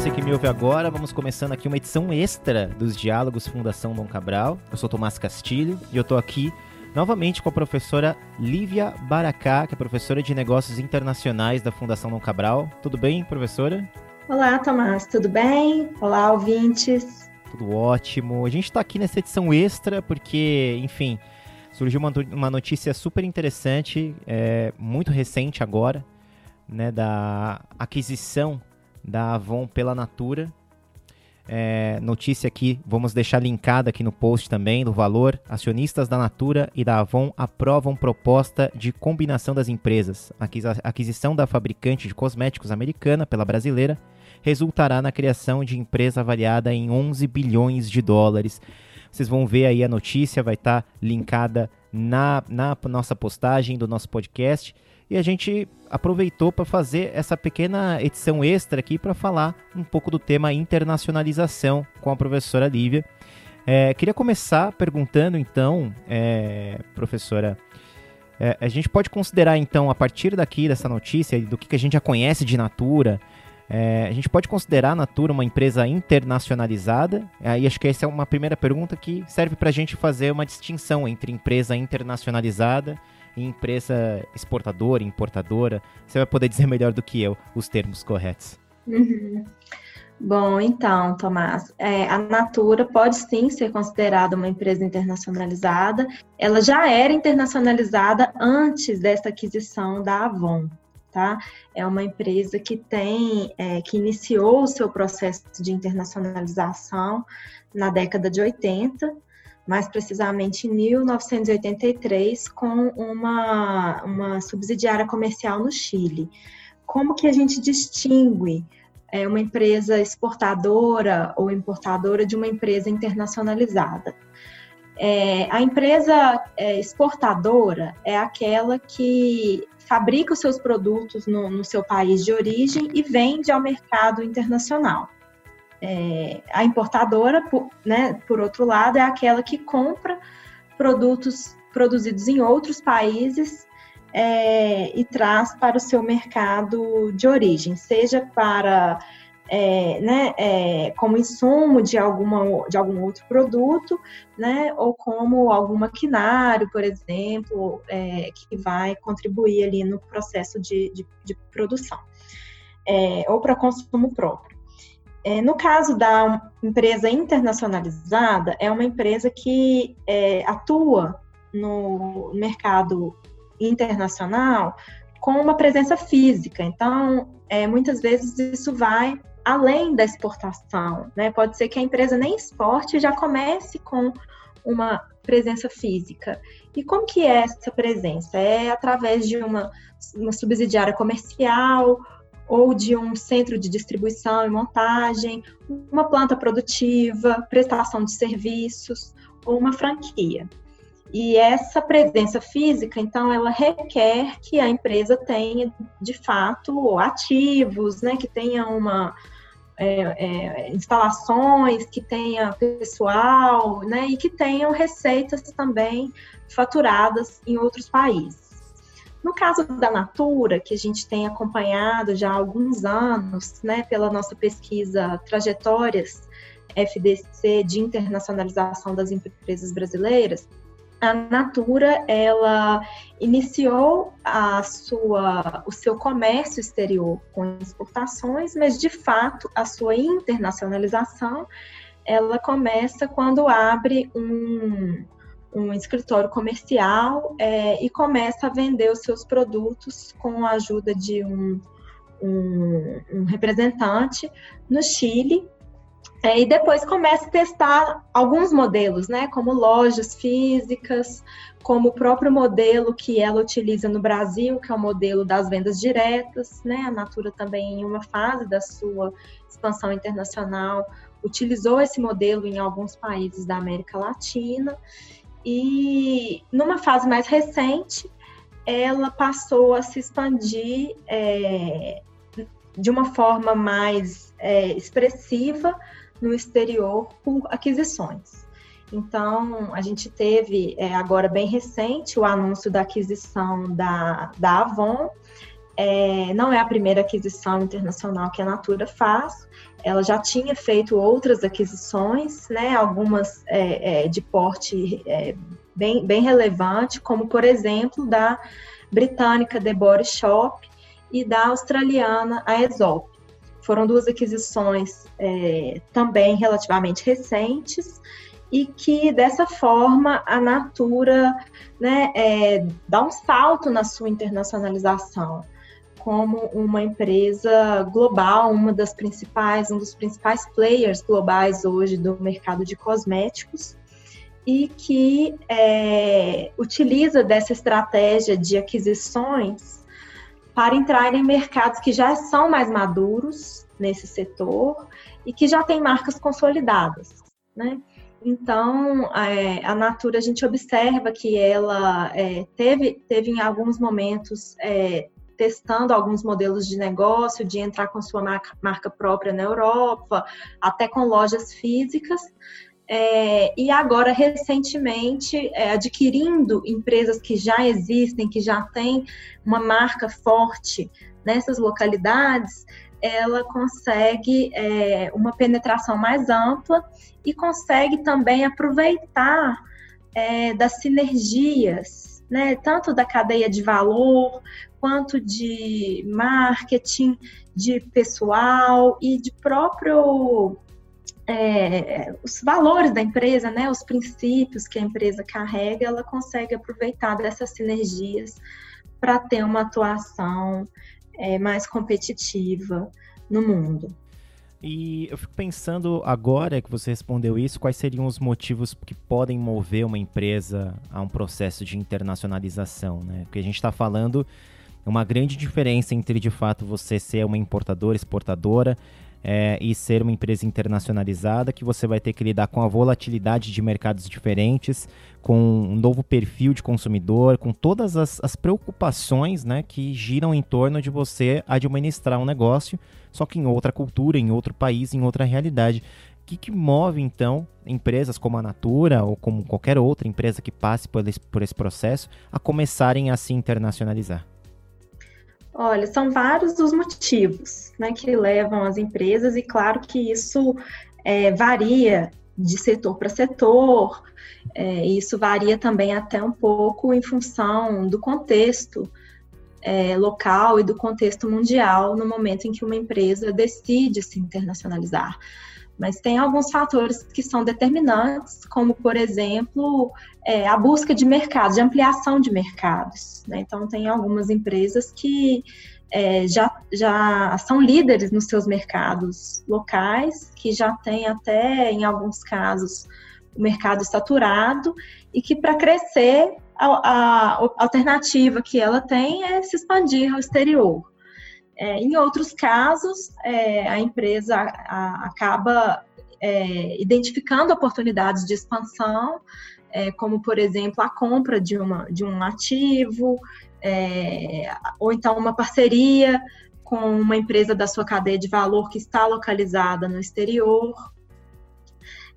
você que me ouve agora. Vamos começando aqui uma edição extra dos Diálogos Fundação Dom Cabral. Eu sou Tomás Castilho e eu tô aqui novamente com a professora Lívia Baracá, que é professora de Negócios Internacionais da Fundação Dom Cabral. Tudo bem, professora? Olá, Tomás, tudo bem? Olá, ouvintes. Tudo ótimo. A gente está aqui nessa edição extra porque, enfim, surgiu uma, uma notícia super interessante, é, muito recente agora, né, da aquisição da Avon pela Natura. É, notícia aqui, vamos deixar linkada aqui no post também do valor. Acionistas da Natura e da Avon aprovam proposta de combinação das empresas. A aquisição da fabricante de cosméticos americana pela brasileira resultará na criação de empresa avaliada em 11 bilhões de dólares. Vocês vão ver aí a notícia, vai estar tá linkada na, na nossa postagem do nosso podcast. E a gente aproveitou para fazer essa pequena edição extra aqui para falar um pouco do tema internacionalização com a professora Lívia. É, queria começar perguntando, então, é, professora, é, a gente pode considerar, então, a partir daqui dessa notícia, do que, que a gente já conhece de Natura, é, a gente pode considerar a Natura uma empresa internacionalizada? Aí acho que essa é uma primeira pergunta que serve para a gente fazer uma distinção entre empresa internacionalizada e empresa exportadora, importadora. Você vai poder dizer melhor do que eu os termos corretos. Uhum. Bom, então, Tomás, é, a Natura pode sim ser considerada uma empresa internacionalizada. Ela já era internacionalizada antes dessa aquisição da Avon tá? É uma empresa que tem, é, que iniciou o seu processo de internacionalização na década de 80, mais precisamente em 1983, com uma, uma subsidiária comercial no Chile. Como que a gente distingue é, uma empresa exportadora ou importadora de uma empresa internacionalizada? É, a empresa é, exportadora é aquela que fabrica os seus produtos no, no seu país de origem e vende ao mercado internacional. É, a importadora, por, né, por outro lado, é aquela que compra produtos produzidos em outros países é, e traz para o seu mercado de origem, seja para é, né, é, como insumo de, alguma, de algum outro produto, né, ou como algum maquinário, por exemplo, é, que vai contribuir ali no processo de, de, de produção, é, ou para consumo próprio. É, no caso da empresa internacionalizada, é uma empresa que é, atua no mercado internacional com uma presença física. Então, é, muitas vezes isso vai além da exportação, né? Pode ser que a empresa nem exporte já comece com uma presença física. E como que é essa presença? É através de uma, uma subsidiária comercial ou de um centro de distribuição e montagem, uma planta produtiva, prestação de serviços ou uma franquia. E essa presença física, então, ela requer que a empresa tenha, de fato, ativos, né, que tenha uma, é, é, instalações, que tenha pessoal, né, e que tenham receitas também faturadas em outros países. No caso da Natura, que a gente tem acompanhado já há alguns anos, né, pela nossa pesquisa Trajetórias FDC de internacionalização das empresas brasileiras, a Natura ela iniciou a sua, o seu comércio exterior com exportações, mas de fato a sua internacionalização ela começa quando abre um, um escritório comercial é, e começa a vender os seus produtos com a ajuda de um, um, um representante no Chile é, e depois começa a testar alguns modelos, né, como lojas físicas, como o próprio modelo que ela utiliza no Brasil, que é o modelo das vendas diretas, né? A Natura também em uma fase da sua expansão internacional utilizou esse modelo em alguns países da América Latina e numa fase mais recente ela passou a se expandir é, de uma forma mais é, expressiva no exterior por aquisições. Então, a gente teve é, agora bem recente o anúncio da aquisição da, da Avon, é, não é a primeira aquisição internacional que a Natura faz. Ela já tinha feito outras aquisições, né, algumas é, é, de porte é, bem, bem relevante, como por exemplo da britânica The Body Shop e da australiana Aesop. Foram duas aquisições é, também relativamente recentes e que dessa forma a Natura né, é, dá um salto na sua internacionalização como uma empresa global, uma das principais, um dos principais players globais hoje do mercado de cosméticos e que é, utiliza dessa estratégia de aquisições para entrar em mercados que já são mais maduros nesse setor e que já têm marcas consolidadas, né? Então, é, a Natura, a gente observa que ela é, teve, teve em alguns momentos é, testando alguns modelos de negócio, de entrar com sua marca, própria na Europa, até com lojas físicas, é, e agora, recentemente, é, adquirindo empresas que já existem, que já têm uma marca forte nessas localidades, ela consegue é, uma penetração mais ampla e consegue também aproveitar é, das sinergias, né, tanto da cadeia de valor, quanto de marketing, de pessoal e de próprio é, os valores da empresa, né, os princípios que a empresa carrega, ela consegue aproveitar dessas sinergias para ter uma atuação é, mais competitiva no mundo. E eu fico pensando agora que você respondeu isso, quais seriam os motivos que podem mover uma empresa a um processo de internacionalização, né? Porque a gente está falando uma grande diferença entre de fato você ser uma importadora, exportadora é, e ser uma empresa internacionalizada, que você vai ter que lidar com a volatilidade de mercados diferentes, com um novo perfil de consumidor, com todas as, as preocupações né, que giram em torno de você administrar um negócio, só que em outra cultura, em outro país, em outra realidade. O que, que move, então, empresas como a Natura ou como qualquer outra empresa que passe por esse, por esse processo a começarem a se internacionalizar? Olha, são vários os motivos né, que levam as empresas, e claro que isso é, varia de setor para setor, é, isso varia também até um pouco em função do contexto é, local e do contexto mundial no momento em que uma empresa decide se internacionalizar. Mas tem alguns fatores que são determinantes, como, por exemplo, é, a busca de mercados, de ampliação de mercados. Né? Então, tem algumas empresas que é, já, já são líderes nos seus mercados locais, que já têm até, em alguns casos, o mercado saturado, e que para crescer, a, a, a alternativa que ela tem é se expandir ao exterior. É, em outros casos, é, a empresa a, acaba é, identificando oportunidades de expansão, é, como, por exemplo, a compra de, uma, de um ativo, é, ou então uma parceria com uma empresa da sua cadeia de valor que está localizada no exterior.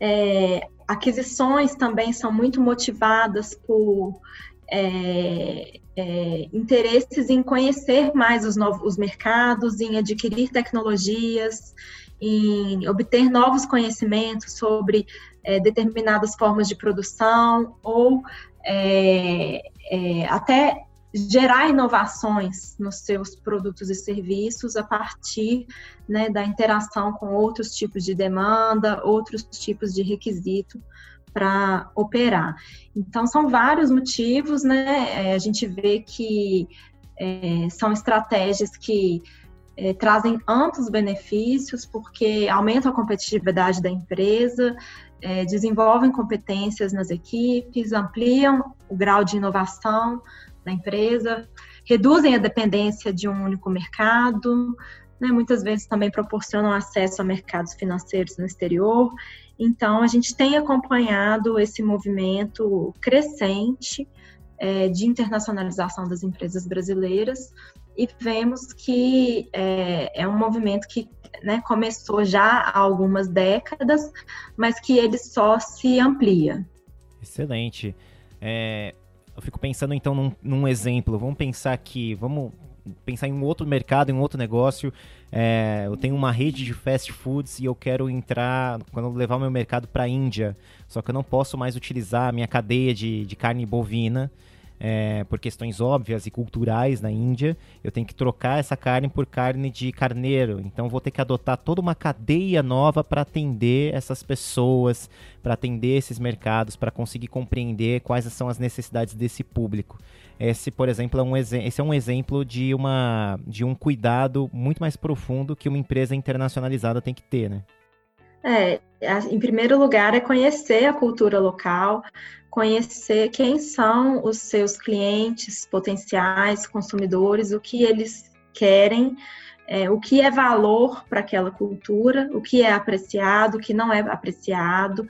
É, aquisições também são muito motivadas por é, é, interesses em conhecer mais os novos os mercados, em adquirir tecnologias, em obter novos conhecimentos sobre é, determinadas formas de produção ou é, é, até gerar inovações nos seus produtos e serviços a partir né, da interação com outros tipos de demanda, outros tipos de requisito para operar. Então, são vários motivos, né? É, a gente vê que é, são estratégias que é, trazem amplos benefícios, porque aumentam a competitividade da empresa, é, desenvolvem competências nas equipes, ampliam o grau de inovação da empresa, reduzem a dependência de um único mercado, né, muitas vezes também proporcionam acesso a mercados financeiros no exterior então, a gente tem acompanhado esse movimento crescente é, de internacionalização das empresas brasileiras e vemos que é, é um movimento que né, começou já há algumas décadas, mas que ele só se amplia. Excelente. É, eu fico pensando então num, num exemplo. Vamos pensar que, vamos pensar em um outro mercado, em um outro negócio. É, eu tenho uma rede de fast foods e eu quero entrar, quando levar o meu mercado para a Índia, só que eu não posso mais utilizar a minha cadeia de, de carne bovina é, por questões óbvias e culturais na Índia, eu tenho que trocar essa carne por carne de carneiro. Então vou ter que adotar toda uma cadeia nova para atender essas pessoas, para atender esses mercados, para conseguir compreender quais são as necessidades desse público. Esse, por exemplo, é um, esse é um exemplo de, uma, de um cuidado muito mais profundo que uma empresa internacionalizada tem que ter, né? É, em primeiro lugar, é conhecer a cultura local, conhecer quem são os seus clientes potenciais, consumidores, o que eles querem, é, o que é valor para aquela cultura, o que é apreciado, o que não é apreciado.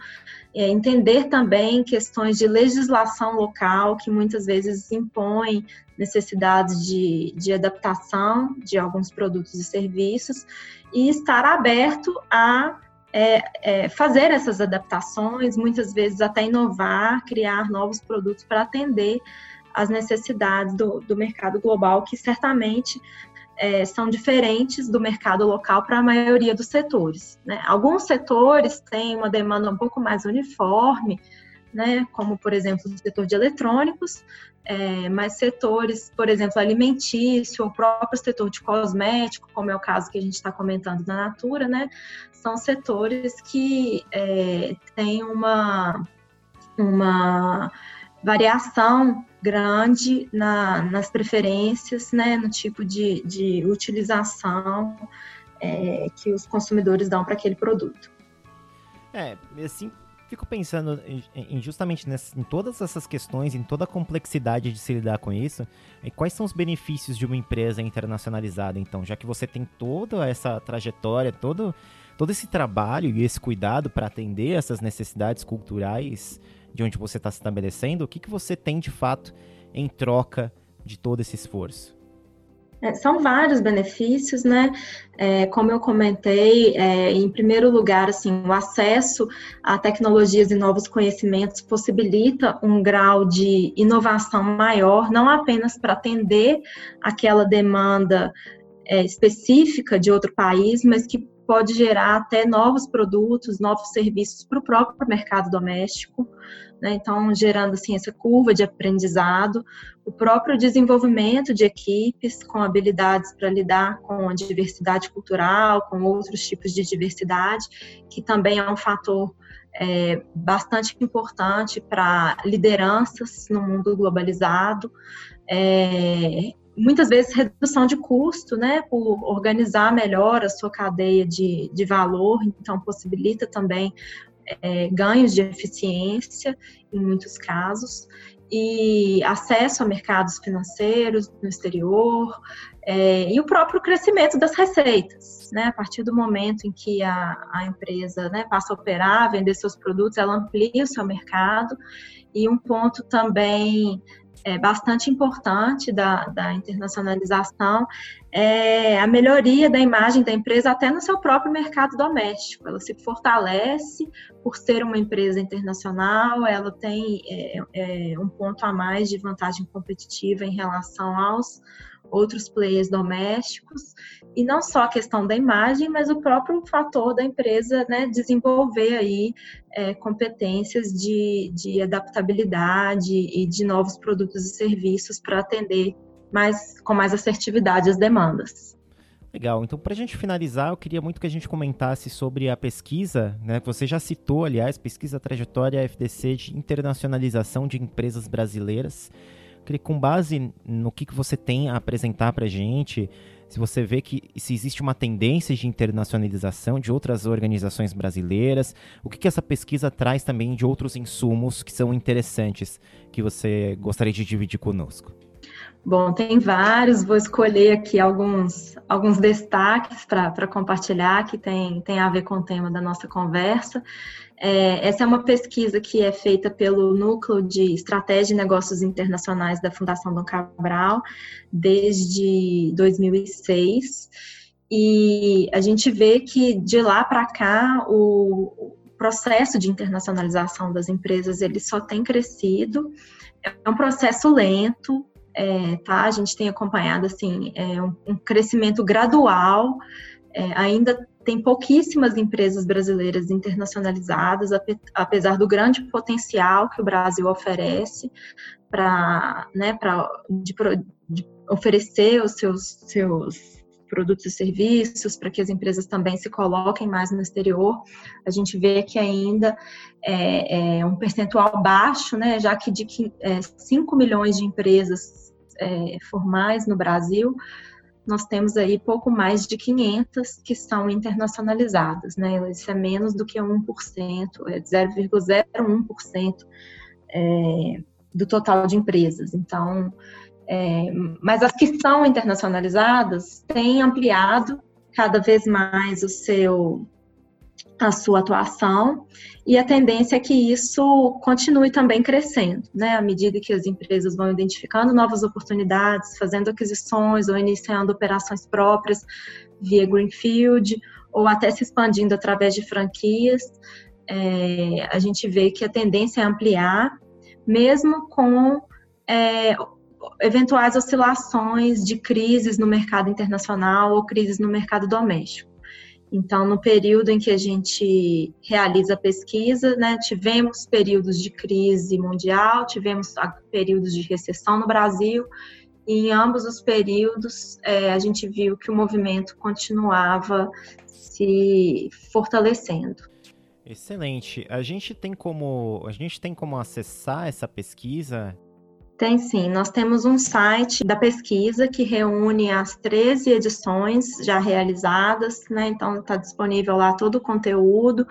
É, entender também questões de legislação local, que muitas vezes impõem necessidades de, de adaptação de alguns produtos e serviços, e estar aberto a é, é, fazer essas adaptações, muitas vezes até inovar, criar novos produtos para atender às necessidades do, do, mercado global, que certamente é, são diferentes do mercado local para a maioria dos setores. Né? Alguns setores têm uma demanda um pouco mais uniforme, né, como por exemplo o setor de eletrônicos, é, mas setores, por exemplo, alimentício, o próprio setor de cosmético, como é o caso que a gente está comentando na Natura, né, são setores que é, têm uma, uma variação grande na, nas preferências, né, no tipo de, de utilização é, que os consumidores dão para aquele produto. É, assim, fico pensando em, justamente nessa, em todas essas questões, em toda a complexidade de se lidar com isso, e quais são os benefícios de uma empresa internacionalizada, então, já que você tem toda essa trajetória, todo, todo esse trabalho e esse cuidado para atender essas necessidades culturais de onde você está se estabelecendo, o que, que você tem de fato em troca de todo esse esforço? É, são vários benefícios, né? É, como eu comentei, é, em primeiro lugar, assim, o acesso a tecnologias e novos conhecimentos possibilita um grau de inovação maior, não apenas para atender aquela demanda é, específica de outro país, mas que pode gerar até novos produtos, novos serviços para o próprio mercado doméstico né? Então, gerando assim essa curva de aprendizado, o próprio desenvolvimento de equipes com habilidades para lidar com a diversidade cultural, com outros tipos de diversidade, que também é um fator é, bastante importante para lideranças no mundo globalizado. É, muitas vezes redução de custo, né, por organizar melhor a sua cadeia de, de valor, então possibilita também é, ganhos de eficiência em muitos casos e acesso a mercados financeiros no exterior é, e o próprio crescimento das receitas, né? A partir do momento em que a, a empresa né, passa a operar, vender seus produtos, ela amplia o seu mercado e um ponto também é, bastante importante da, da internacionalização é a melhoria da imagem da empresa até no seu próprio mercado doméstico. Ela se fortalece por ser uma empresa internacional, ela tem é, é, um ponto a mais de vantagem competitiva em relação aos outros players domésticos, e não só a questão da imagem, mas o próprio fator da empresa né, desenvolver aí é, competências de, de adaptabilidade e de novos produtos e serviços para atender mais, com mais assertividade as demandas. Legal. Então, para a gente finalizar, eu queria muito que a gente comentasse sobre a pesquisa, né? Você já citou, aliás, pesquisa trajetória FDC de internacionalização de empresas brasileiras. Com base no que, que você tem a apresentar para a gente, se você vê que se existe uma tendência de internacionalização de outras organizações brasileiras, o que, que essa pesquisa traz também de outros insumos que são interessantes, que você gostaria de dividir conosco. Bom, tem vários, vou escolher aqui alguns, alguns destaques para compartilhar que tem, tem a ver com o tema da nossa conversa. É, essa é uma pesquisa que é feita pelo Núcleo de Estratégia e Negócios Internacionais da Fundação Dom Cabral desde 2006. E a gente vê que de lá para cá o processo de internacionalização das empresas ele só tem crescido. É um processo lento, é, tá? A gente tem acompanhado assim é, um, um, crescimento gradual. É, ainda tem pouquíssimas empresas brasileiras internacionalizadas, apesar do grande potencial que o Brasil oferece para né, de, de oferecer os seus, seus produtos e serviços, para que as empresas também se coloquem mais no exterior. A gente vê que ainda é, é um percentual baixo, né, já que de é, 5 milhões de empresas é, formais no Brasil, nós temos aí pouco mais de 500 que são internacionalizadas, né? Isso é menos do que 1%, é 0,01% é, do total de empresas. Então, é, mas as que são internacionalizadas têm ampliado cada vez mais o seu a sua atuação e a tendência é que isso continue também crescendo, né? À medida que as empresas vão identificando novas oportunidades, fazendo aquisições ou iniciando operações próprias via Greenfield ou até se expandindo através de franquias, é, a gente vê que a tendência é ampliar, mesmo com é, eventuais oscilações de crises no mercado internacional ou crises no mercado doméstico. Então, no período em que a gente realiza a pesquisa, né, tivemos períodos de crise mundial, tivemos períodos de recessão no Brasil, e em ambos os períodos é, a gente viu que o movimento continuava se fortalecendo. Excelente. A gente tem como a gente tem como acessar essa pesquisa tem sim, nós temos um site da pesquisa que reúne as 13 edições já realizadas, né? Então está disponível lá todo o conteúdo,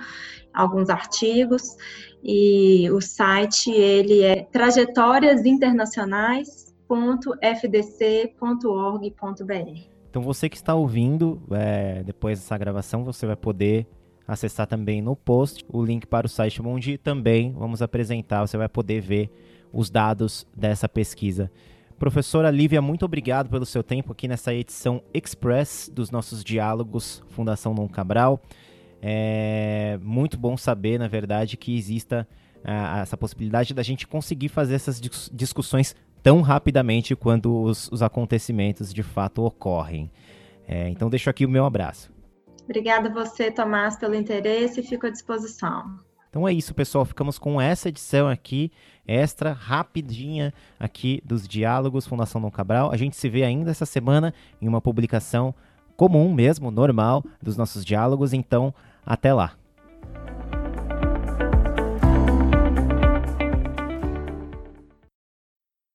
alguns artigos, e o site ele é trajetóriasinternacionais.fdc.org.br. Então você que está ouvindo, é, depois dessa gravação, você vai poder acessar também no post o link para o site onde também vamos apresentar, você vai poder ver os dados dessa pesquisa. Professora Lívia, muito obrigado pelo seu tempo aqui nessa edição Express dos nossos diálogos Fundação Dom Cabral. É muito bom saber, na verdade, que exista uh, essa possibilidade da gente conseguir fazer essas discussões tão rapidamente quando os, os acontecimentos de fato ocorrem. É, então, deixo aqui o meu abraço. Obrigada a você, Tomás, pelo interesse e fico à disposição. Então é isso, pessoal. Ficamos com essa edição aqui, extra, rapidinha, aqui dos Diálogos Fundação Dom Cabral. A gente se vê ainda essa semana em uma publicação comum mesmo, normal, dos nossos diálogos. Então, até lá.